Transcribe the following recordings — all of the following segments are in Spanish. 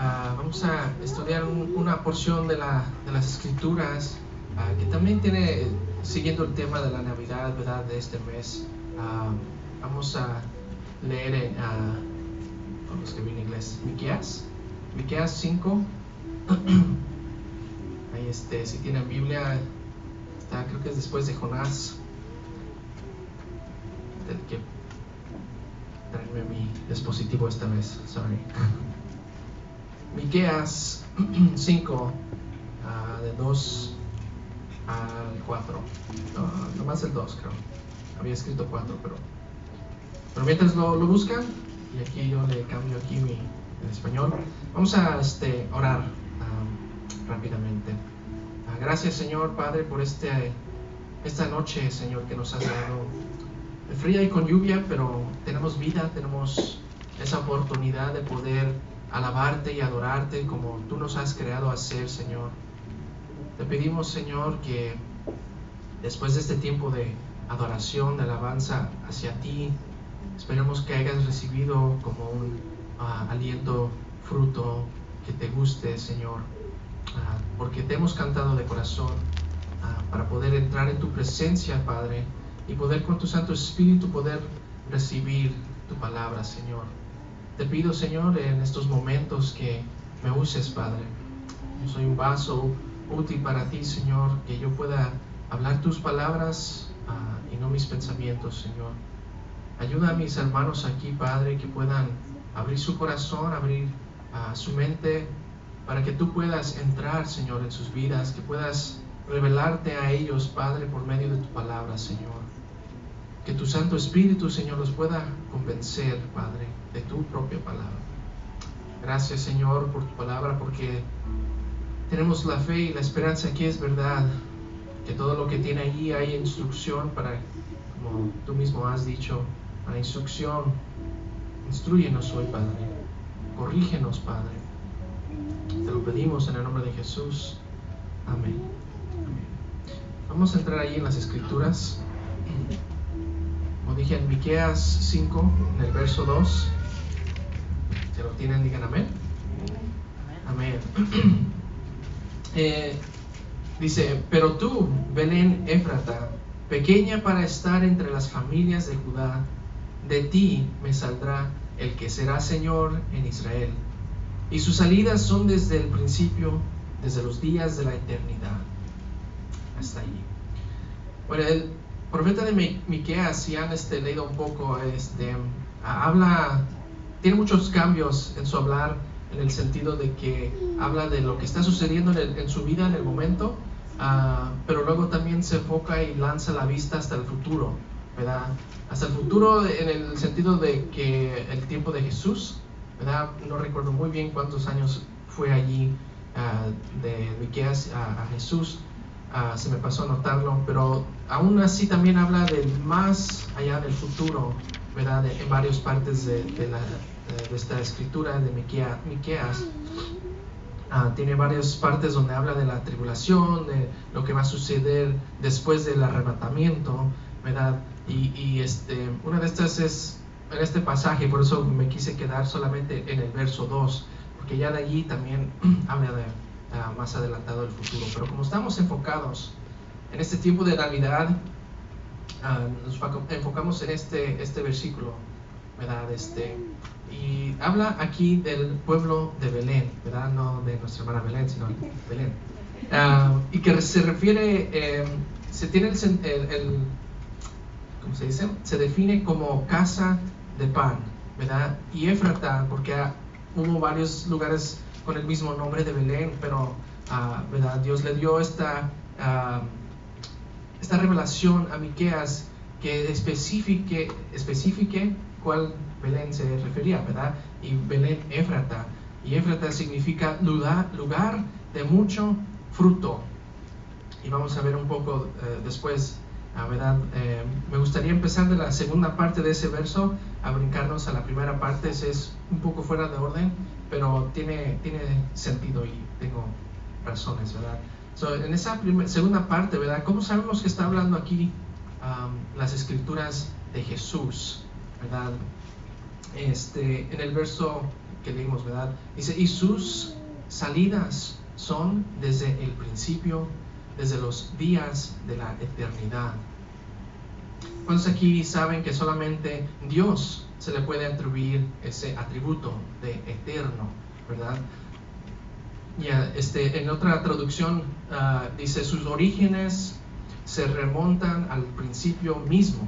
Ah, vamos a estudiar una porción de, la, de las escrituras ah, que también tiene, siguiendo el tema de la Navidad, ¿verdad? De este mes. Ah, vamos a leer en, vamos que en inglés, Miqueas, Miqueas 5. Ahí este, si tienen Biblia, está, creo que es después de Jonás. Del que traerme mi dispositivo esta vez, sorry. Miqueas 5, ah, de 2 al 4. No, más el 2, creo. Había escrito 4, pero. Pero mientras lo, lo, buscan, y aquí yo le cambio aquí mi español, vamos a este, orar ah, rápidamente. Ah, gracias, Señor Padre, por este, esta noche, Señor, que nos has dado. Fría y con lluvia, pero tenemos vida, tenemos esa oportunidad de poder alabarte y adorarte como tú nos has creado hacer, Señor. Te pedimos, Señor, que después de este tiempo de adoración, de alabanza hacia ti, esperemos que hayas recibido como un ah, aliento, fruto que te guste, Señor, ah, porque te hemos cantado de corazón ah, para poder entrar en tu presencia, Padre, y poder con tu Santo Espíritu poder recibir tu palabra, Señor. Te pido, Señor, en estos momentos que me uses, Padre. Yo soy un vaso útil para ti, Señor, que yo pueda hablar tus palabras ah, y no mis pensamientos, Señor. Ayuda a mis hermanos aquí, Padre, que puedan abrir su corazón, abrir ah, su mente, para que tú puedas entrar, Señor, en sus vidas, que puedas revelarte a ellos, Padre, por medio de tu palabra, Señor. Que tu Santo Espíritu, Señor, los pueda convencer, Padre, de tu propia palabra. Gracias, Señor, por tu palabra, porque tenemos la fe y la esperanza que es verdad, que todo lo que tiene allí hay instrucción para, como tú mismo has dicho, la instrucción. Instruyenos hoy, Padre. Corrígenos, Padre. Te lo pedimos en el nombre de Jesús. Amén. Vamos a entrar ahí en las escrituras dije en Miqueas 5, en el verso 2. ¿Se lo tienen? Digan amén. Amén. Eh, dice, pero tú, Belén Éfrata, pequeña para estar entre las familias de Judá, de ti me saldrá el que será Señor en Israel. Y sus salidas son desde el principio, desde los días de la eternidad. Hasta allí. Bueno, el, profeta de Miqueas, si han este, leído un poco, este, habla, tiene muchos cambios en su hablar, en el sentido de que habla de lo que está sucediendo en, su vida en el momento, ah, pero luego también se enfoca y lanza la vista hasta el futuro, ¿verdad? Hasta el futuro en el sentido de que el tiempo de Jesús, ¿verdad? No recuerdo muy bien cuántos años fue allí ah, de Miqueas a Jesús, Ah, se me pasó a notarlo, pero aún así también habla de más allá del futuro, ¿verdad? en varias partes de, esta escritura de Miqueas. Ah, tiene varias partes donde habla de la tribulación, de lo que va a suceder después del arrebatamiento, ¿verdad? Y, este, una de estas es en este pasaje, por eso me quise quedar solamente en el verso 2, porque ya de allí también habla de más adelantado del futuro. Pero como estamos enfocados en este tiempo de Navidad, ah, nos enfocamos en este, este versículo, ¿verdad? Este, y habla aquí del pueblo de Belén, ¿verdad? No de nuestra hermana Belén, sino de Belén. Ah, y que se refiere, eh, se tiene el, el, ¿cómo se dice? Se define como casa de pan, ¿verdad? Y Éfrata, porque hubo varios lugares con el mismo nombre de Belén, pero ah, ¿verdad? Dios le dio esta, ah, esta revelación a Miqueas que especifique, especifique cuál Belén se refería, ¿verdad? Y Belén Éfrata. Y Éfrata significa lugar, lugar de mucho fruto. Y vamos a ver un poco eh, después, ¿verdad? Eh, me gustaría empezar de la segunda parte de ese verso a brincarnos a la primera parte. Ese es un poco fuera de orden, pero tiene, tiene sentido y tengo razones, ¿verdad? En esa segunda parte, ¿verdad? ¿Cómo sabemos que está hablando aquí las escrituras de Jesús, ¿verdad? Este, en el verso que leímos, ¿verdad? Dice, y sus salidas son desde el principio, desde los días de la eternidad. ¿Cuántos aquí saben que solamente Dios se le puede atribuir ese atributo de eterno, verdad? Ya, este, en otra traducción ah, dice sus orígenes se remontan al principio mismo,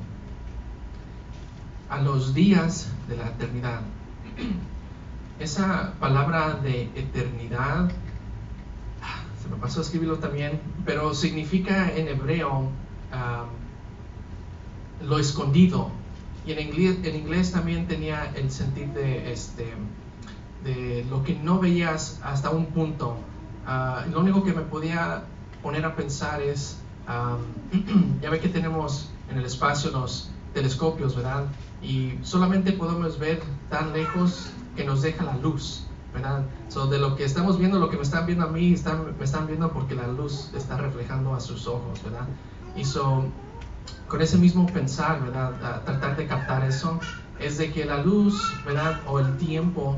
a los días de la eternidad. Esa palabra de eternidad, ah, se me pasó a escribirlo también, pero significa en hebreo ah, lo escondido. Y en inglés, en inglés también tenía el sentido de, este, de lo que no veías hasta un punto. Ah, lo único que me podía poner a pensar es, ya ve que tenemos en el espacio los telescopios, ¿verdad? Y solamente podemos ver tan lejos que nos deja la luz, ¿verdad? So, de lo que estamos viendo, lo que me están viendo a mí, están, me están viendo porque la luz está reflejando a sus ojos, ¿verdad? Y so, con ese mismo pensar, ¿verdad? tratar de captar eso, es de que la luz, ¿verdad? O el tiempo,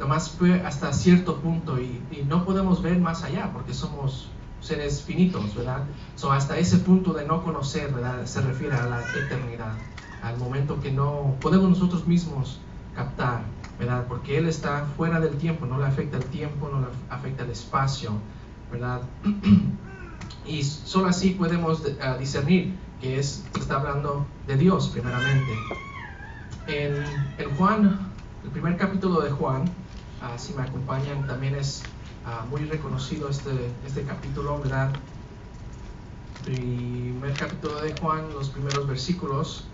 nomás fue hasta cierto punto y, no podemos ver más allá porque somos seres finitos, ¿verdad? So, hasta ese punto de no conocer, ¿verdad? Se refiere a la eternidad, al momento que no podemos nosotros mismos captar, ¿verdad? Porque Él está fuera del tiempo, no le afecta el tiempo, no le afecta el espacio, ¿verdad? y solo así podemos eh, discernir que es, está hablando de Dios primeramente. En, Juan, el primer capítulo de Juan, si me acompañan, también es ah, muy reconocido este, este capítulo, ¿verdad? Primer capítulo de Juan, los primeros versículos,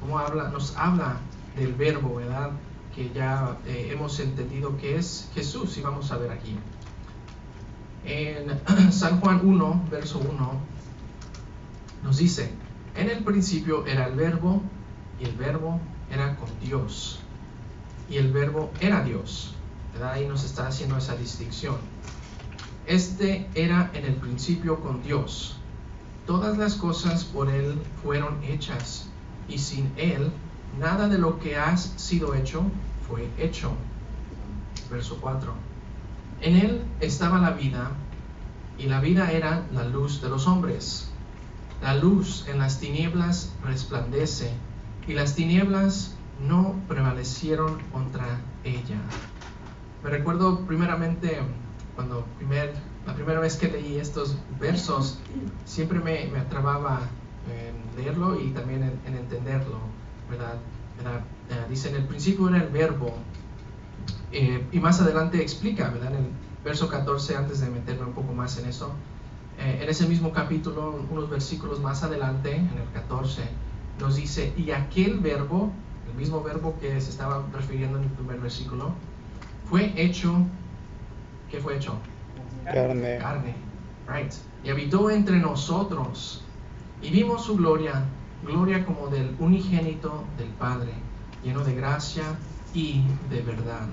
como habla, nos habla del verbo, ¿verdad? Que ya eh, hemos entendido que es Jesús, y vamos a ver aquí. En San Juan 1, verso 1, nos dice, en el principio era el verbo y el verbo era con Dios. Y el verbo era Dios. Ahí nos está haciendo esa distinción. Este era en el principio con Dios. Todas las cosas por Él fueron hechas y sin Él nada de lo que has sido hecho fue hecho. Verso 4. En Él estaba la vida y la vida era la luz de los hombres. La luz en las tinieblas resplandece y las tinieblas no prevalecieron contra ella. Me recuerdo primeramente cuando primer, la primera vez que leí estos versos, siempre me, me atrababa en leerlo y también en, entenderlo, ¿verdad? Eh, dice, en el principio era el verbo, eh, y más adelante explica, ¿verdad? En el verso 14, antes de meterme un poco más en eso, eh, en ese mismo capítulo, unos versículos más adelante, en el 14, nos dice, y aquel verbo, el mismo verbo que se estaba refiriendo en el primer versículo, fue hecho, ¿qué fue hecho? Carne. Carne, right. Y habitó entre nosotros, y vimos su gloria, gloria como del unigénito del Padre, lleno de gracia y de verdad.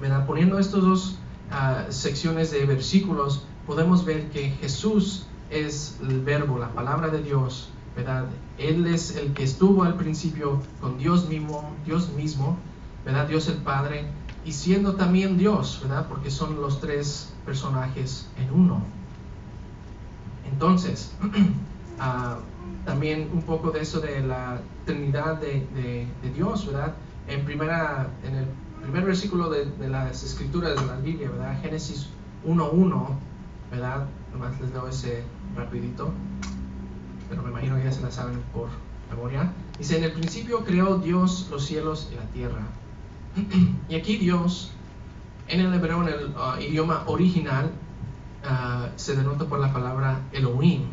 ¿Verdad? Poniendo estas dos ah, secciones de versículos, podemos ver que Jesús es el verbo, la palabra de Dios, ¿verdad? Él es el que estuvo al principio con Dios mismo, Dios mismo, ¿verdad? Dios el Padre, y siendo también Dios, ¿verdad? Porque son los tres personajes en uno. Entonces, ah, también un poco de eso de la Trinidad de, Dios, ¿verdad? En, primera, en el primer versículo de, las escrituras de la Biblia, ¿verdad? Génesis 1.1 ¿verdad? Nomás les doy ese rapidito, pero me imagino que ya se la saben por memoria. Dice, en el principio creó Dios los cielos y la tierra. Y aquí Dios, en el hebreo, en el uh, idioma original, uh, se denota por la palabra Elohim,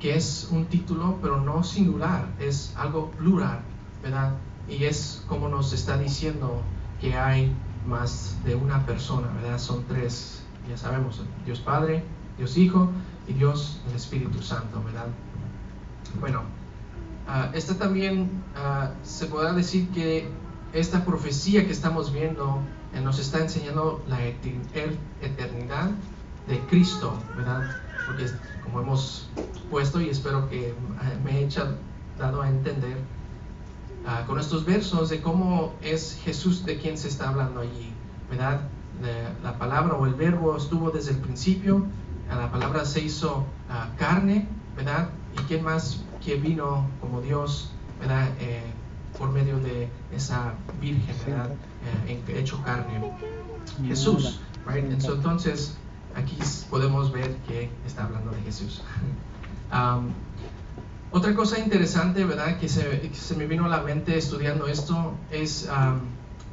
que es un título, pero no singular, es algo plural, ¿verdad? Y es como nos está diciendo que hay más de una persona, ¿verdad? Son tres, ya sabemos, Dios Padre, Dios Hijo y Dios el Espíritu Santo, ¿verdad? Bueno, uh, esta también ah, se podrá decir que esta profecía que estamos viendo eh, nos está enseñando la eternidad de Cristo, ¿verdad? Porque como hemos puesto y espero que me he dado a entender, ah, con estos versos de cómo es Jesús de quien se está hablando allí, ¿verdad? la palabra o el verbo estuvo desde el principio, la palabra se hizo ah, carne, ¿verdad? ¿Y quién más que vino como Dios, ¿verdad? Eh, por medio de esa virgen, ¿verdad? Eh, hecho carne. Jesús, right? Entonces, aquí podemos ver que está hablando de Jesús. Um, otra cosa interesante, ¿verdad? Que se, se, me vino a la mente estudiando esto es um,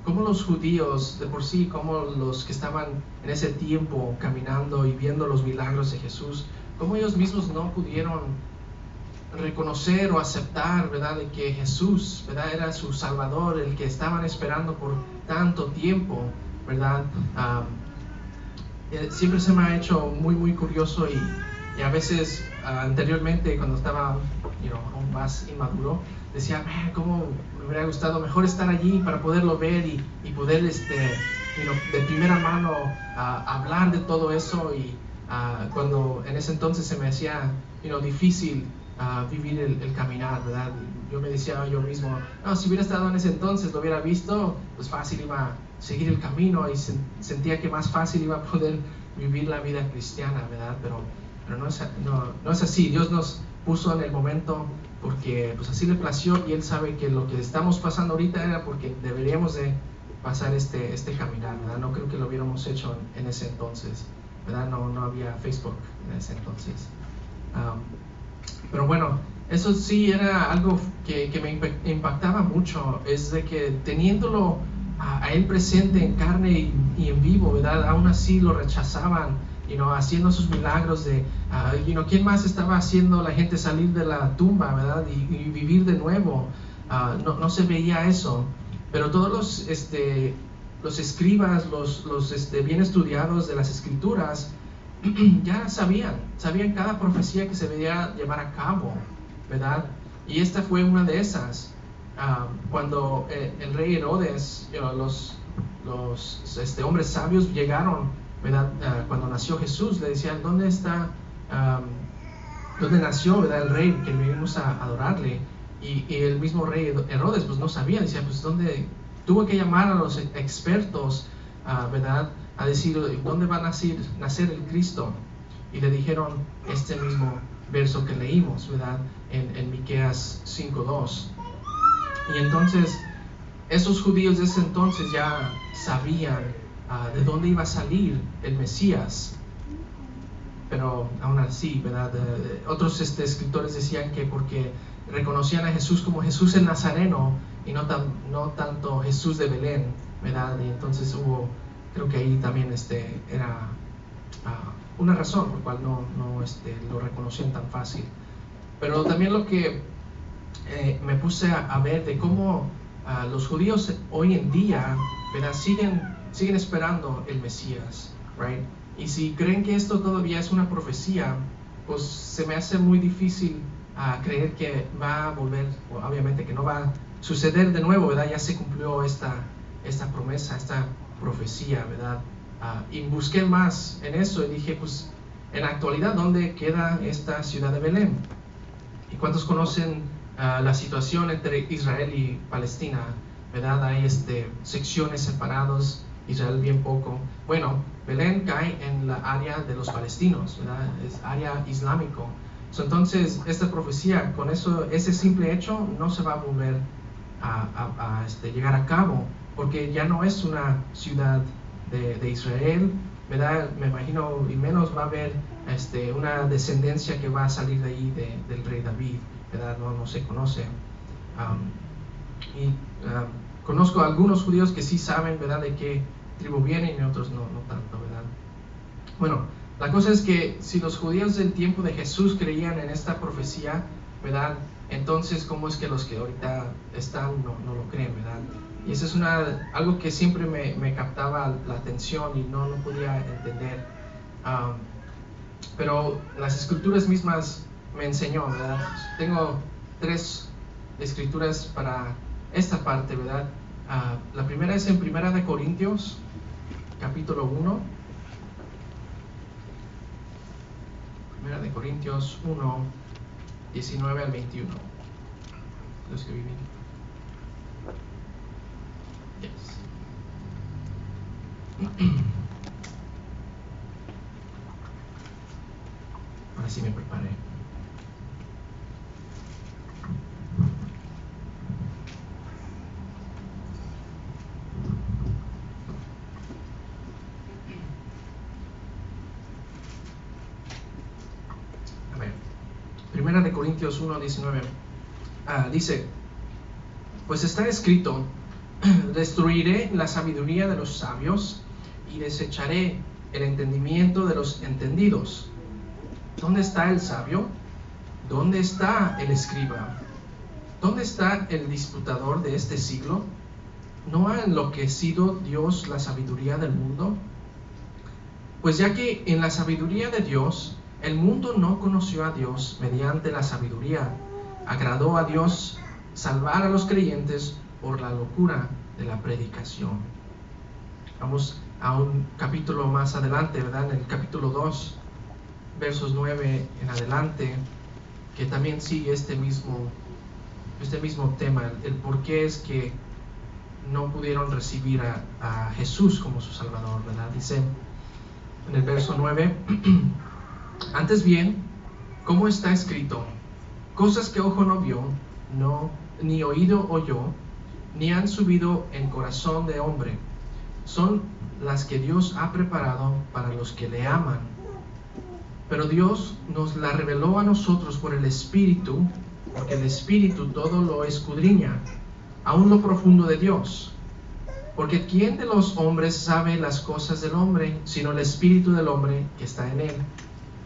cómo los judíos, de por sí, cómo los que estaban en ese tiempo caminando y viendo los milagros de Jesús, cómo ellos mismos no pudieron reconocer o aceptar, ¿verdad?, de que Jesús, ¿verdad?, era su Salvador, el que estaban esperando por tanto tiempo, ¿verdad? Eh, siempre se me ha hecho muy, muy curioso y, a veces ah, anteriormente, cuando estaba aún más inmaduro, decía, ¿cómo me hubiera gustado mejor estar allí para poderlo ver y, poder, este, de primera mano ah, hablar de todo eso y ah, cuando en ese entonces se me hacía difícil vivir el, caminar, ¿verdad? Yo me decía yo mismo, no, si hubiera estado en ese entonces, lo hubiera visto, pues fácil iba a seguir el camino y sentía que más fácil iba a poder vivir la vida cristiana, ¿verdad? Pero, pero no, es, no, es así, Dios nos puso en el momento porque pues así le plació y Él sabe que lo que estamos pasando ahorita era porque deberíamos de pasar este, este caminar, ¿verdad? No creo que lo hubiéramos hecho en, ese entonces, ¿verdad? No, no había Facebook en ese entonces. Pero bueno, eso sí era algo que, me impactaba mucho, es de que teniéndolo a, él presente en carne y, en vivo, ¿verdad? Aún así lo rechazaban, y no haciendo sus milagros de, uh, ¿quién más estaba haciendo la gente salir de la tumba, ¿verdad? Y, vivir de nuevo. Ah, no, no, se veía eso. Pero todos los, este, los escribas, los, los este, bien estudiados de las escrituras, ya sabían, sabían cada profecía que se debía llevar a cabo, ¿verdad? Y esta fue una de esas. Ah, cuando eh, el rey Herodes, los, los este, hombres sabios llegaron, ¿verdad? Ah, cuando nació Jesús, le decían, ¿dónde está, dónde nació. El rey que venimos a adorarle. Y, el mismo rey Herodes, pues no sabía, decía, pues ¿dónde? Tuvo que llamar a los expertos, ¿verdad? A decir, ¿dónde va a nacer, nacer el Cristo? Y le dijeron este mismo verso que leímos, ¿verdad? En, en Miqueas 5.2. Y entonces, esos judíos de ese entonces ya sabían ah, de dónde iba a salir el Mesías. Pero aún así, ¿verdad? otros este, escritores decían que porque reconocían a Jesús como Jesús el Nazareno y no, tan, no tanto Jesús de Belén, ¿verdad? Y entonces hubo creo que ahí también este, era ah, una razón por la cual no, no este, lo reconocían tan fácil. Pero también lo que eh, me puse a, ver de cómo ah, los judíos hoy en día ¿verdad? Siguen, siguen esperando el Mesías. Right? Y si creen que esto todavía es una profecía, pues se me hace muy difícil uh, creer que va a volver, obviamente que no va a suceder de nuevo, ¿verdad? Ya se cumplió esta, esta promesa, esta profecía, ¿verdad? Ah, y busqué más en eso y dije, pues, en la actualidad, ¿dónde queda esta ciudad de Belén? ¿Y cuántos conocen ah, la situación entre Israel y Palestina? ¿Verdad? Hay este, secciones separadas, Israel bien poco. Bueno, Belén cae en la área de los palestinos, ¿verdad? Es área islámico. entonces, esta profecía, con eso, ese simple hecho, no se va a volver a, este, llegar a cabo porque ya no es una ciudad de, Israel, ¿verdad? Me imagino, y menos va a haber este, una descendencia que va a salir de ahí del rey David, ¿verdad? No, no se conoce. y conozco a algunos judíos que sí saben, ¿verdad?, de qué tribu vienen y otros no, no tanto, ¿verdad? Bueno, la cosa es que si los judíos del tiempo de Jesús creían en esta profecía, ¿verdad? Entonces, ¿cómo es que los que ahorita están no, lo creen, ¿verdad? Y eso es una, algo que siempre me, me captaba la atención y no, no podía entender. pero las escrituras mismas me enseñó, ¿verdad? Tengo tres escrituras para esta parte, ¿verdad? Ah, la primera es en Primera de Corintios, capítulo 1. Primera de Corintios 1, 19 al 21. Los que viven. Yes. Ahora sí me preparé. Corintios 1, 19. Ah, dice, pues está escrito, destruiré la sabiduría de los sabios y desecharé el entendimiento de los entendidos. ¿Dónde está el sabio? ¿Dónde está el escriba? ¿Dónde está el disputador de este siglo? ¿No ha enloquecido Dios la sabiduría del mundo? Pues ya que en la sabiduría de Dios el mundo no conoció a Dios mediante la sabiduría, agradó a Dios salvar a los creyentes por la locura de la predicación. Vamos a un capítulo más adelante, ¿verdad? En el capítulo 2, versos 9 en adelante, que también sigue este mismo, este mismo tema, el por qué es que no pudieron recibir a, a Jesús como su Salvador, ¿verdad? Dice en el verso 9, antes bien, ¿cómo está escrito? Cosas que ojo no vio, no, ni oído oyó, ni han subido en corazón de hombre, son las que Dios ha preparado para los que le aman. Pero Dios nos la reveló a nosotros por el Espíritu, porque el Espíritu todo lo escudriña, aún lo profundo de Dios. Porque ¿quién de los hombres sabe las cosas del hombre, sino el Espíritu del hombre que está en él?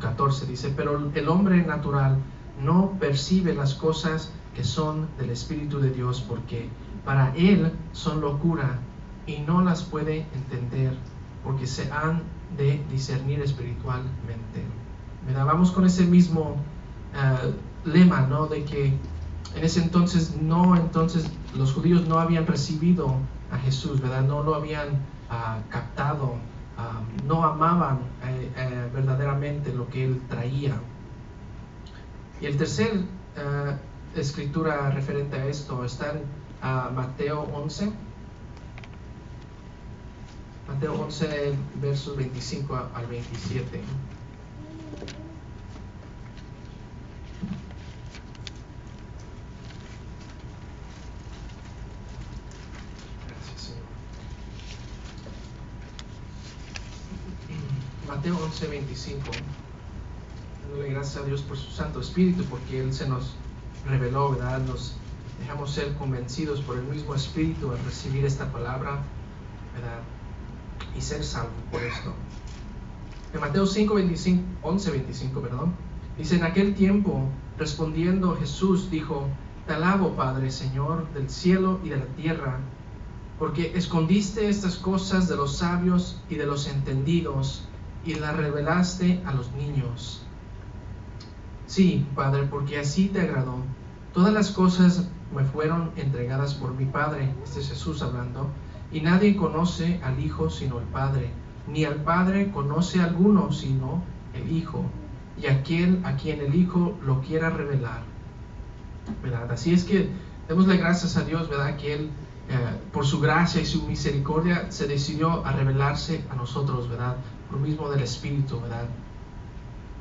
14 dice, pero el hombre natural no percibe las cosas que son del Espíritu de Dios porque para él son locura y no las puede entender porque se han de discernir espiritualmente. ¿Verdad? Vamos con ese mismo uh, lema, ¿no? De que en ese entonces no, entonces los judíos no habían recibido a Jesús, ¿verdad? No lo habían uh, captado, uh, no amaban eh, eh, verdaderamente lo que él traía. Y el tercer uh, escritura referente a esto está en uh, Mateo 11. Mateo 11, versos 25 al 27. Gracias, Señor. Mateo 11, 25 dándole gracias a Dios por su Santo Espíritu, porque Él se nos reveló, ¿verdad? Nos dejamos ser convencidos por el mismo Espíritu al recibir esta palabra, ¿verdad? Y ser salvos por esto. En Mateo 5, 25, 11, 25, perdón, dice, en aquel tiempo, respondiendo Jesús, dijo, te alabo, Padre, Señor, del cielo y de la tierra, porque escondiste estas cosas de los sabios y de los entendidos y las revelaste a los niños. Sí, Padre, porque así te agradó. Todas las cosas me fueron entregadas por mi Padre, este es Jesús hablando, y nadie conoce al Hijo sino el Padre, ni al Padre conoce alguno sino el Hijo, y aquel a quien el Hijo lo quiera revelar. ¿Verdad? Así es que démosle gracias a Dios, ¿verdad? Que Él, eh, por su gracia y su misericordia, se decidió a revelarse a nosotros, ¿verdad? Por mismo del Espíritu, ¿verdad?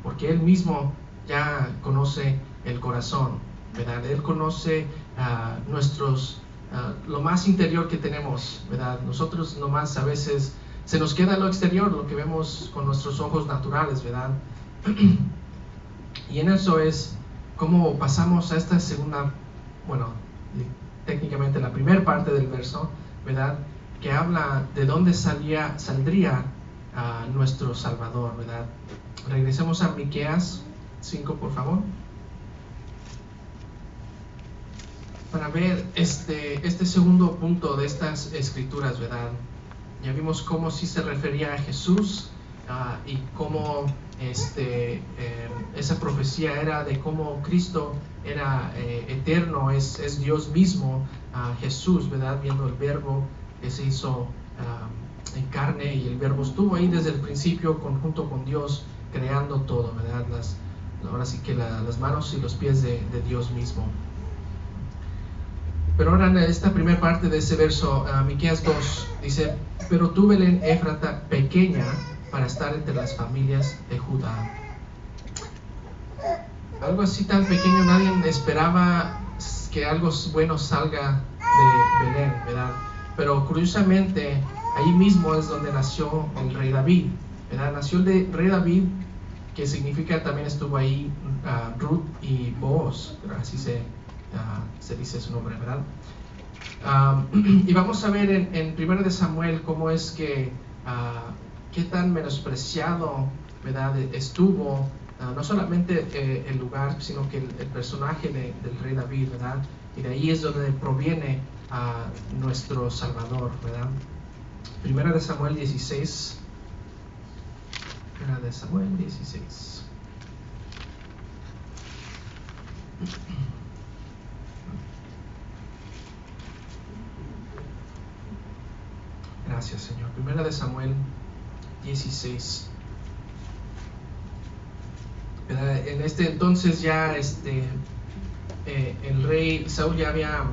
Porque Él mismo ya conoce el corazón, ¿verdad? Él conoce uh, nuestros, uh, lo más interior que tenemos, ¿verdad? Nosotros nomás a veces se nos queda lo exterior, lo que vemos con nuestros ojos naturales, ¿verdad? y en eso es como pasamos a esta segunda, bueno, técnicamente la primera parte del verso, ¿verdad? Que habla de dónde salía, saldría uh, nuestro Salvador, ¿verdad? Regresemos a Miqueas 5, por favor. Para ver este, este segundo punto de estas escrituras, ¿verdad? ya vimos cómo sí se refería a Jesús y cómo este, em, esa profecía era de cómo Cristo era eh, eterno, es, es, Dios mismo, Jesús, ¿verdad? Viendo el verbo que se hizo en carne y el verbo estuvo ahí desde el principio conjunto con Dios, creando todo, ¿verdad? Las, ahora sí que las manos y los pies de, Dios mismo. Pero ahora en esta primera parte de ese verso, uh, Miqueas 2 dice, pero tú Belén Éfrata pequeña para estar entre las familias de Judá. Algo así tan pequeño, nadie esperaba que algo bueno salga de Belén, ¿verdad? Pero curiosamente, ahí mismo es donde nació el rey David, ¿verdad? Nació el rey David, que significa también estuvo ahí uh, Ruth y Boaz, así se, uh, se dice su nombre, ¿verdad? Um, y vamos a ver en, en 1 de Samuel cómo es que qué tan menospreciado ¿verdad? estuvo no solamente eh, el lugar, sino que el, personaje del rey David, ¿verdad? Y de ahí es donde proviene nuestro Salvador, ¿verdad? Primera de Samuel 16. Primera de Samuel 16. Gracias, Señor. Primera de Samuel 16. En este entonces ya este, eh, el rey Saúl ya había,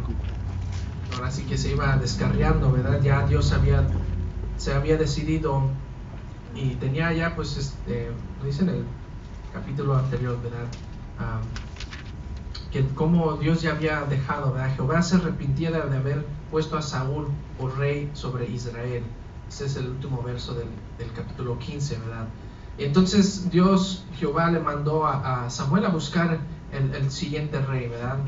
ahora sí que se iba descarriando, ¿verdad? Ya Dios había, se había decidido y tenía ya, pues, este, lo dice en el capítulo anterior, ¿verdad? que como Dios ya había dejado, ¿verdad? Jehová se arrepintía de haber puesto a Saúl por rey sobre Israel. Ese es el último verso del, capítulo 15, ¿verdad? Entonces Dios, Jehová, le mandó a, Samuel a buscar el, siguiente rey, ¿verdad?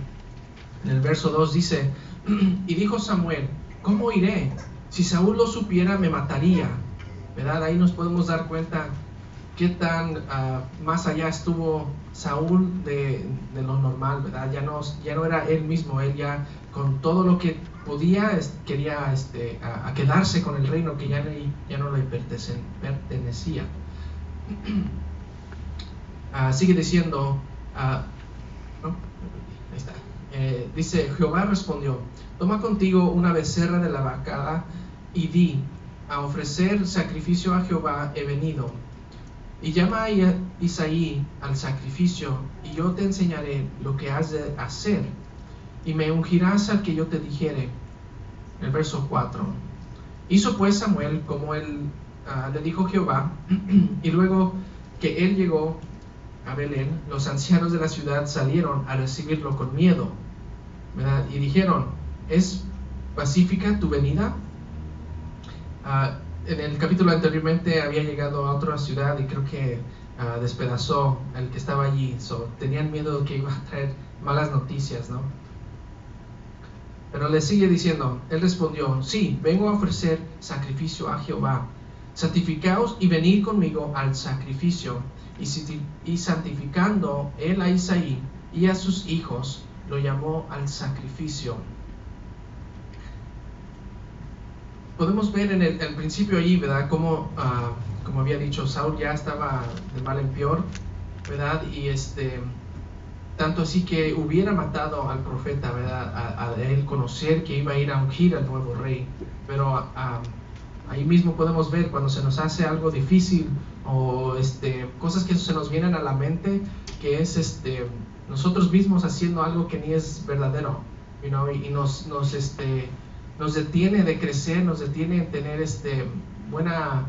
En el verso 2 dice, y dijo Samuel, ¿cómo iré? Si Saúl lo supiera, me mataría, ¿verdad? Ahí nos podemos dar cuenta qué tan ah, más allá estuvo Saúl de, lo normal, ¿verdad? Ya no, era él mismo, él ya con todo lo que podía, quería este, quedarse con el reino que ya, no le pertenecía. Ah, sigue diciendo, ah, eh, dice, Jehová respondió, toma contigo una becerra de la vacada y di, a ofrecer sacrificio a Jehová he venido. Y llama a Isaí al sacrificio, y yo te enseñaré lo que has de hacer y me ungirás al que yo te dijere. El verso 4. Hizo pues Samuel como él ah, le dijo Jehová, y luego que él llegó a Belén, los ancianos de la ciudad salieron a recibirlo con miedo, y dijeron, ¿es pacífica tu venida? Ah, en el capítulo anteriormente había llegado a otra ciudad y creo que ah, despedazó el que estaba allí, so, tenían miedo de que iba a traer malas noticias, ¿no? Pero le sigue diciendo, él respondió, sí, vengo a ofrecer sacrificio a Jehová. Santificaos y venid conmigo al sacrificio. Y, santificando él a Isaí y a sus hijos, lo llamó al sacrificio. Podemos ver en el, principio allí, ¿verdad? Como, ah, como había dicho, Saúl ya estaba de mal en peor, ¿verdad? Y este tanto así que hubiera matado al profeta, ¿verdad? A, él conocer que iba a ir a ungir al nuevo rey. Pero ahí mismo podemos ver cuando se nos hace algo difícil o este, cosas que se nos vienen a la mente, que es este, nosotros mismos haciendo algo que ni es verdadero, y nos, nos, este, nos detiene de crecer, nos detiene de tener este, buena,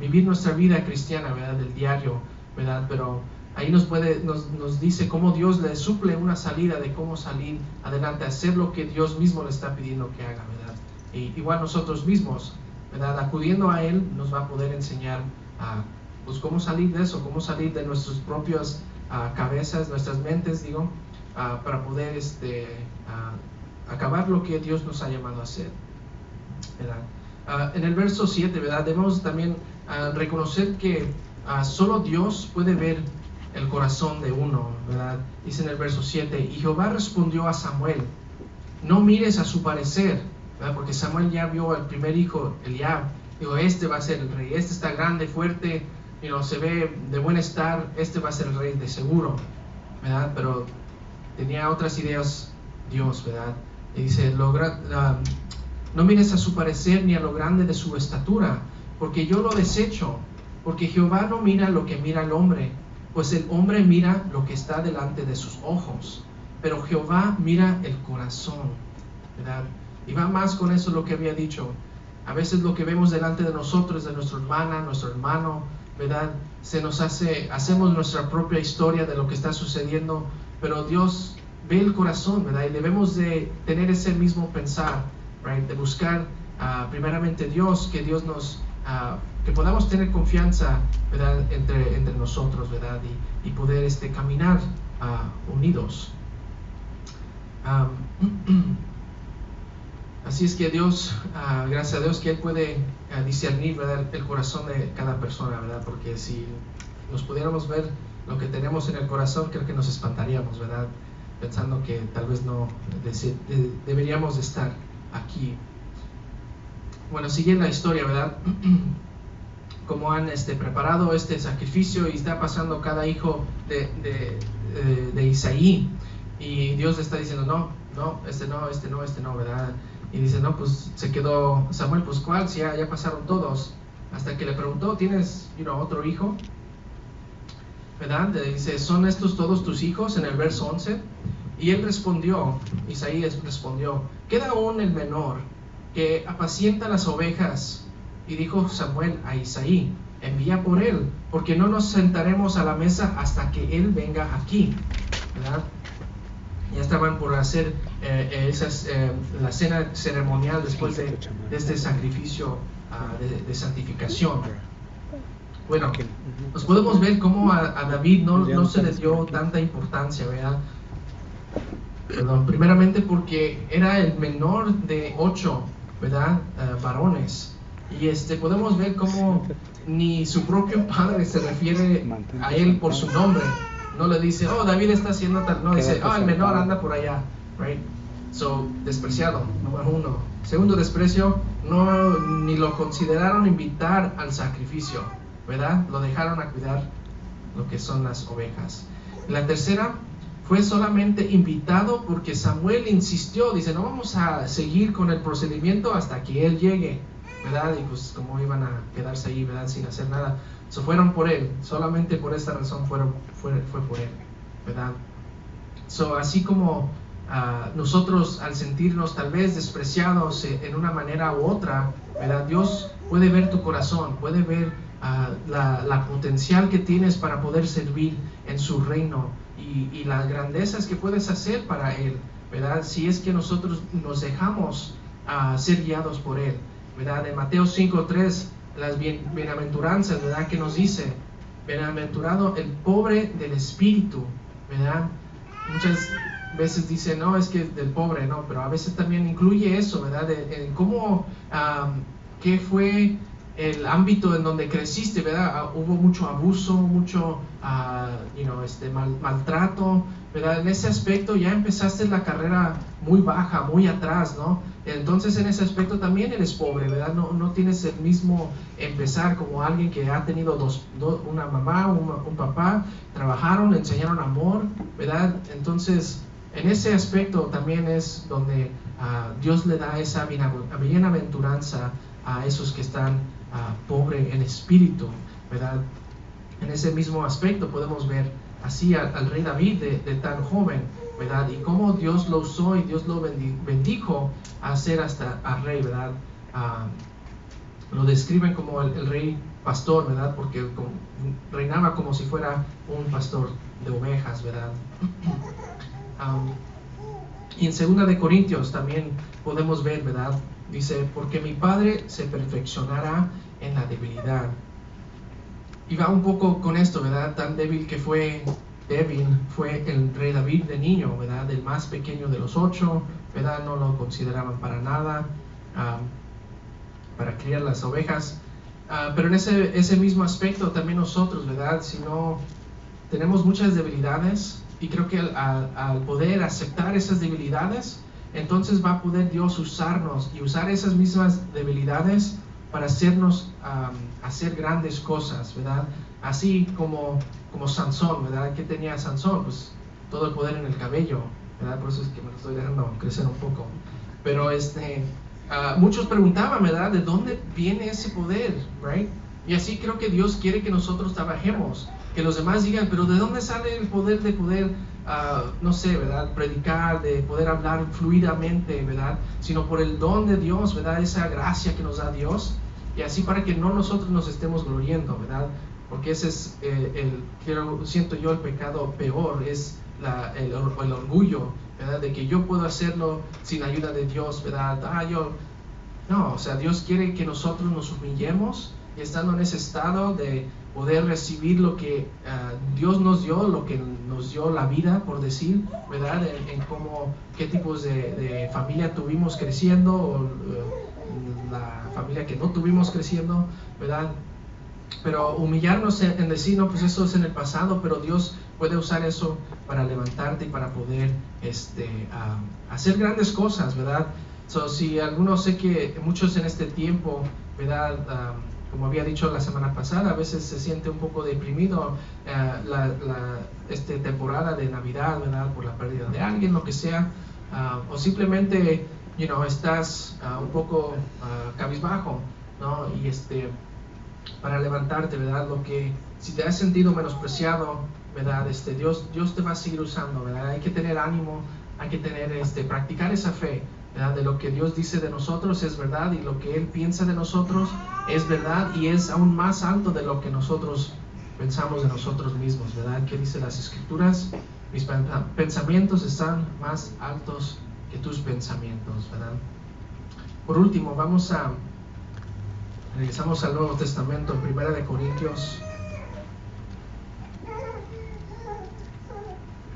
vivir nuestra vida cristiana, ¿verdad? Del diario, ¿verdad? Pero Ahí nos, puede, nos, nos, dice cómo Dios le suple una salida de cómo salir adelante, hacer lo que Dios mismo le está pidiendo que haga, ¿verdad? Y igual nosotros mismos, ¿verdad? Acudiendo a Él nos va a poder enseñar a, pues, cómo salir de eso, cómo salir de nuestras propias cabezas, nuestras mentes, digo, para poder este, acabar lo que Dios nos ha llamado a hacer, ¿verdad? en el verso 7, ¿verdad? Debemos también reconocer que solo Dios puede ver el corazón de uno, ¿verdad? Dice en el verso 7, y Jehová respondió a Samuel, no mires a su parecer, ¿verdad? Porque Samuel ya vio al primer hijo, Eliab, dijo, este va a ser el rey, este está grande, fuerte, y no se ve de buen estar, este va a ser el rey de seguro, ¿verdad? Pero tenía otras ideas Dios, ¿verdad? Y dice, logra, no mires a su parecer ni a lo grande de su estatura, porque yo lo desecho, porque Jehová no mira lo que mira el hombre, pues el hombre mira lo que está delante de sus ojos, pero Jehová mira el corazón, ¿verdad? Y va más con eso lo que había dicho. A veces lo que vemos delante de nosotros, de nuestra hermana, nuestro hermano, ¿verdad? Se nos hace, hacemos nuestra propia historia de lo que está sucediendo, pero Dios ve el corazón, ¿verdad? Y debemos de tener ese mismo pensar, right? De buscar uh, primeramente Dios, que Dios nos, uh, que podamos tener confianza, ¿verdad? Entre, entre nosotros, ¿verdad? Y, y poder este, caminar uh, unidos. Así es que Dios, gracias a Dios que Él puede discernir ¿verdad? el corazón de cada persona, ¿verdad? Porque si nos pudiéramos ver lo que tenemos en el corazón, creo que nos espantaríamos, ¿verdad? Pensando que tal vez no de, de, deberíamos estar aquí. Bueno, sigue la historia, ¿verdad? Como han este, preparado este sacrificio y está pasando cada hijo de, de, de Isaí. Y Dios le está diciendo, no, no, este no, este no, este no, ¿verdad? Y dice, no, pues se quedó Samuel, pues cuál, si ya, ya pasaron todos. Hasta que le preguntó, ¿tienes you know, otro hijo? ¿Verdad? Dice, ¿son estos todos tus hijos? En el verso 11. Y él respondió, Isaías respondió, queda aún el menor que apacienta las ovejas. Y dijo Samuel a Isaí, envía por él, porque no nos sentaremos a la mesa hasta que él venga aquí. ¿Verdad? ya estaban por hacer eh, esas, eh, la cena ceremonial después de, este sacrificio uh, de, de, santificación. Bueno, nos podemos ver cómo a, a David no, no, se le dio tanta importancia, ¿verdad? Perdón, primeramente porque era el menor de ocho, ¿verdad? Uh, varones. Y este, podemos ver cómo ni su propio padre se refiere a él por su nombre. No le dice, oh, David está haciendo tal. No, dice, oh, el menor anda por allá. Right? So, despreciado, número uno. Segundo desprecio, no, ni lo consideraron invitar al sacrificio, ¿verdad? Lo dejaron a cuidar lo que son las ovejas. La tercera, fue solamente invitado porque Samuel insistió, dice, no vamos a seguir con el procedimiento hasta que él llegue, ¿verdad? Y pues como iban a quedarse ahí, ¿verdad? Sin hacer nada. Se fueron por él, solamente por esta razón fueron, fue, fue por él, ¿verdad? Así como uh, nosotros al sentirnos tal vez despreciados en una manera u otra, ¿verdad? Dios puede ver tu corazón, puede ver la, potencial que tienes para poder servir en su reino y, las grandezas que puedes hacer para Él, ¿verdad? Si es que nosotros nos dejamos uh, ser guiados por Él, ¿verdad? En Mateo 5.3 las bien, bienaventuranzas, ¿verdad? Que nos dice, bienaventurado el pobre del espíritu, ¿verdad? Muchas veces dice, no, es que del pobre, no, pero a veces también incluye eso, ¿verdad? Cómo, um, qué fue el ámbito en donde creciste, ¿verdad? Uh, hubo mucho abuso, mucho, uh, you know, este, mal, maltrato, ¿verdad? En ese aspecto ya empezaste la carrera muy baja, muy atrás, ¿no? Entonces en ese aspecto también eres pobre, ¿verdad? No, no tienes el mismo empezar como alguien que ha tenido dos, dos una mamá, un, un, papá, trabajaron, le enseñaron amor, ¿verdad? Entonces en ese aspecto también es donde uh, Dios le da esa bienaventuranza a esos que están uh, pobres en espíritu, ¿verdad? En ese mismo aspecto podemos ver así al, rey David de, tan joven, ¿verdad? Y cómo Dios lo usó y Dios lo bendijo a ser hasta a rey, ¿verdad? Uh, lo describen como el, rey pastor, ¿verdad? Porque reinaba como si fuera un pastor de ovejas, ¿verdad? Um, y en segunda de Corintios también podemos ver, ¿verdad? Dice, porque mi Padre se perfeccionará en la debilidad. Y va un poco con esto, ¿verdad? Tan débil que fue débil fue el rey David de niño, ¿verdad? El más pequeño de los ocho, ¿verdad? No lo consideraban para nada, para criar las ovejas. Uh, pero en ese, ese mismo aspecto también nosotros, ¿verdad? Si no tenemos muchas debilidades y creo que al poder aceptar esas debilidades, entonces va a poder Dios usarnos y usar esas mismas debilidades para hacernos hacer grandes cosas, ¿verdad? Así como, como Sansón, ¿verdad? ¿Qué tenía Sansón? Pues todo el poder en el cabello, ¿verdad? Por eso es que me lo estoy dejando crecer un poco. Pero este, ah, muchos preguntaban, ¿verdad? ¿De dónde viene ese poder, right? Y así creo que Dios quiere que nosotros trabajemos, que los demás digan, pero ¿de dónde sale el poder de poder, ah, no sé, ¿verdad? Predicar, de poder hablar fluidamente, ¿verdad? Sino por el don de Dios, ¿verdad? Esa gracia que nos da Dios. Y así para que no nosotros nos estemos gloriendo, ¿verdad? Porque ese es eh, el, quiero, siento yo, el pecado peor, es el, el, orgullo, ¿verdad? De que yo puedo hacerlo sin ayuda de Dios, ¿verdad? Ah, yo... No, o sea, Dios quiere que nosotros nos humillemos y estando en ese estado de poder recibir lo que ah, Dios nos dio, lo que nos dio la vida, por decir, ¿verdad? En, cómo, qué tipos de, familia tuvimos creciendo, o eh, la familia que no tuvimos creciendo, ¿verdad? Pero humillarnos en, decir, no, pues eso es en el pasado, pero Dios puede usar eso para levantarte y para poder este, hacer grandes cosas, ¿verdad? So, si algunos sé que muchos en este tiempo, ¿verdad? Como había dicho la semana pasada, a veces se siente un poco deprimido eh, la, este, temporada de Navidad, ¿verdad? Por la pérdida de alguien, lo que sea, ah, o simplemente, you know, estás ah, un poco uh, cabizbajo, ¿no? Y este, para levantarte, ¿verdad? Lo que, si te has sentido menospreciado, ¿verdad? Este, Dios, Dios te va a seguir usando, ¿verdad? Hay que tener ánimo, hay que tener, este, practicar esa fe, De lo que Dios dice de nosotros es verdad y lo que Él piensa de nosotros es verdad y es aún más alto de lo que nosotros pensamos de nosotros mismos, ¿verdad? ¿Qué dice las escrituras? Mis pensamientos están más altos que tus pensamientos, ¿verdad? Por último, vamos a regresamos al Nuevo Testamento, en Primera de Corintios.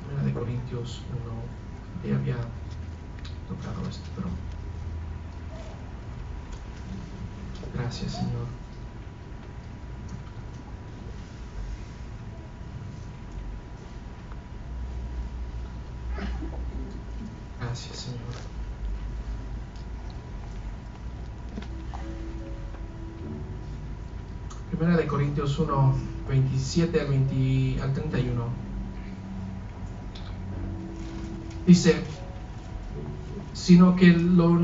Primera de Corintios 1. Ya había tocado esto, pero Gracias, Señor. Gracias, Señor. Primera de Corintios 1, 27 al, 20, al 31. Dice, sino que lo,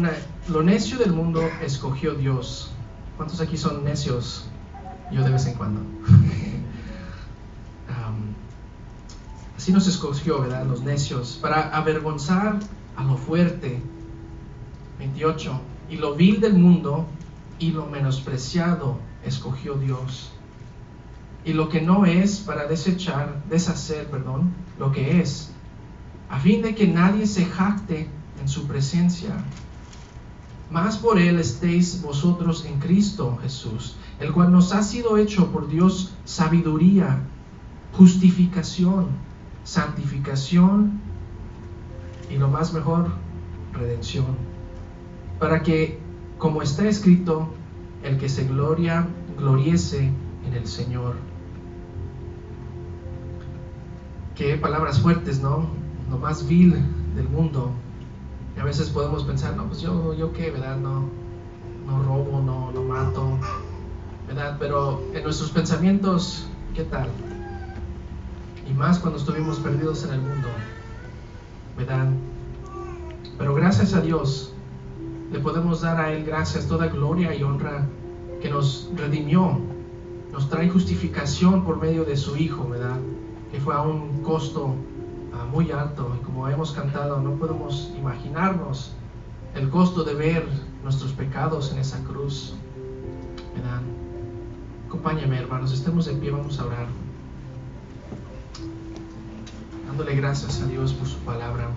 necio del mundo escogió Dios ¿Cuántos aquí son necios? Yo de vez en cuando. así nos escogió, ¿verdad? Los necios, para avergonzar a lo fuerte. 28. Y lo vil del mundo y lo menospreciado escogió Dios. Y lo que no es para desechar, deshacer, perdón, lo que es, a fin de que nadie se jacte en su presencia más por él estéis vosotros en Cristo Jesús, el cual nos ha sido hecho por Dios sabiduría, justificación, santificación y lo más mejor, redención. Para que, como está escrito, el que se gloria, gloriese en el Señor. Qué palabras fuertes, ¿no? Lo más vil del mundo, a veces podemos pensar, no, pues yo, yo qué, ¿verdad? No, no robo, no, no mato, ¿verdad? Pero en nuestros pensamientos, ¿qué tal? Y más cuando estuvimos perdidos en el mundo, ¿verdad? Pero gracias a Dios, le podemos dar a Él gracias, toda gloria y honra que nos redimió, nos trae justificación por medio de su Hijo, ¿verdad? Que fue a un costo muy alto y como hemos cantado, no podemos imaginarnos el costo de ver nuestros pecados en esa cruz. ¿verdad? Acompáñame, hermanos, estemos en pie, vamos a orar. Dándole gracias a Dios por su palabra.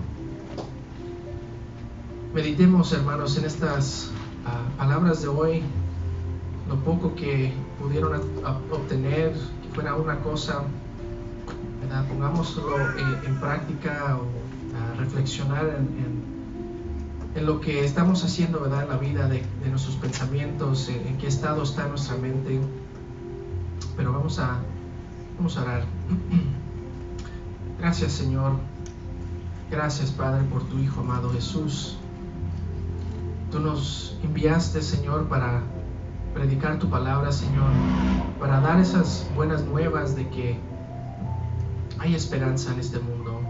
Meditemos, hermanos, en estas ah, palabras de hoy, lo poco que pudieron obtener, que fuera una cosa pongámoslo en, práctica o a reflexionar en, lo que estamos haciendo ¿verdad? en la vida de, nuestros pensamientos, en, qué estado está nuestra mente. Pero vamos a, vamos a orar. Gracias Señor. Gracias Padre por tu Hijo amado Jesús. Tú nos enviaste, Señor, para predicar tu palabra, Señor, para dar esas buenas nuevas de que hay esperanza en este mundo.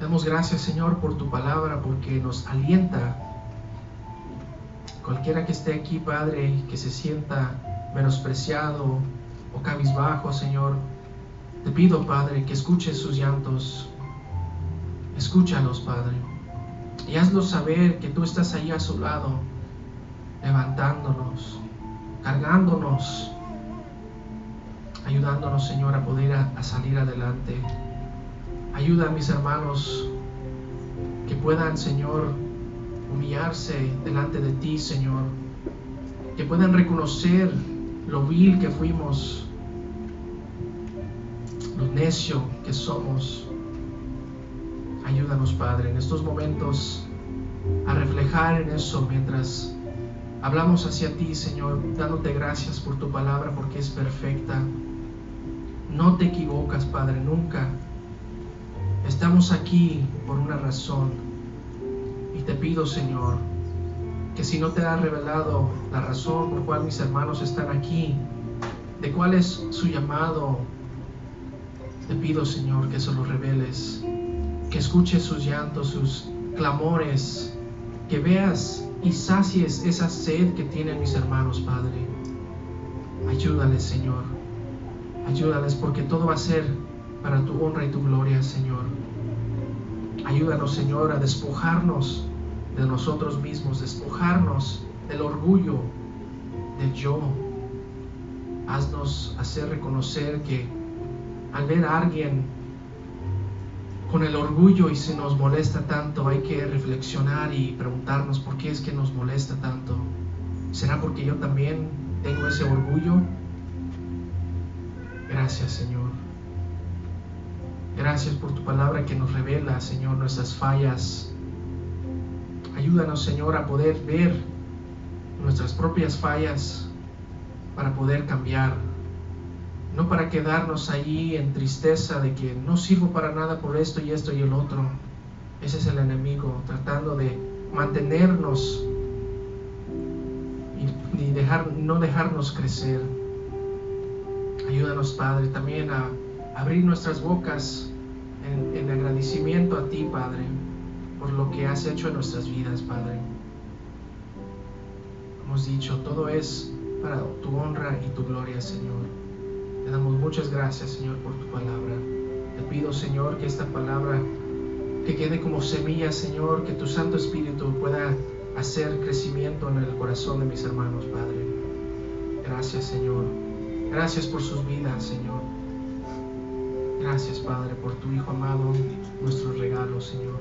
Damos gracias, Señor, por tu palabra, porque nos alienta. Cualquiera que esté aquí, Padre, que se sienta menospreciado o cabizbajo, Señor, te pido, Padre, que escuches sus llantos. Escúchalos, Padre. Y hazlos saber que tú estás ahí a su lado, levantándonos, cargándonos, ayudándonos, Señor, a poder a, salir adelante. Ayuda a mis hermanos que puedan, Señor, humillarse delante de ti, Señor. Que puedan reconocer lo vil que fuimos, lo necio que somos. Ayúdanos, Padre, en estos momentos a reflejar en eso mientras hablamos hacia ti, Señor, dándote gracias por tu palabra porque es perfecta. No te equivocas, Padre, nunca. Estamos aquí por una razón. Y te pido, Señor, que si no te ha revelado la razón por cual mis hermanos están aquí, de cuál es su llamado, te pido, Señor, que se lo reveles, que escuches sus llantos, sus clamores, que veas y sacies esa sed que tienen mis hermanos, Padre. Ayúdales, Señor. Ayúdales porque todo va a ser para tu honra y tu gloria, Señor. Ayúdanos, Señor, a despojarnos de nosotros mismos, despojarnos del orgullo, del yo. Haznos hacer reconocer que al ver a alguien con el orgullo y se nos molesta tanto, hay que reflexionar y preguntarnos por qué es que nos molesta tanto. ¿Será porque yo también tengo ese orgullo? Gracias, Señor. Gracias por tu palabra que nos revela, Señor, nuestras fallas. Ayúdanos, Señor, a poder ver nuestras propias fallas para poder cambiar no para quedarnos allí en tristeza de que no sirvo para nada por esto y esto y el otro. Ese es el enemigo, tratando de mantenernos y, dejar, no dejarnos crecer. Ayúdanos, Padre, también a abrir nuestras bocas en, en agradecimiento a ti, Padre, por lo que has hecho en nuestras vidas, Padre. Hemos dicho, todo es para tu honra y tu gloria, Señor. Te damos muchas gracias, Señor, por tu palabra. Te pido, Señor, que esta palabra que quede como semilla, Señor, que tu Santo Espíritu pueda hacer crecimiento en el corazón de mis hermanos, Padre. Gracias, Señor. Gracias por sus vidas, Señor. Gracias, Padre, por tu Hijo amado, nuestro regalo, Señor.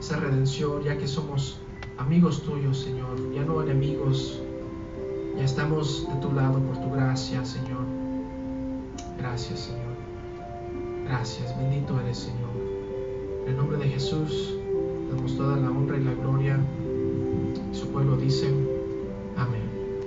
Esa redención, ya que somos amigos tuyos, Señor, ya no enemigos, ya estamos de tu lado por tu gracia, Señor. Gracias, Señor. Gracias, bendito eres, Señor. En el nombre de Jesús, damos toda la honra y la gloria. Su pueblo dice,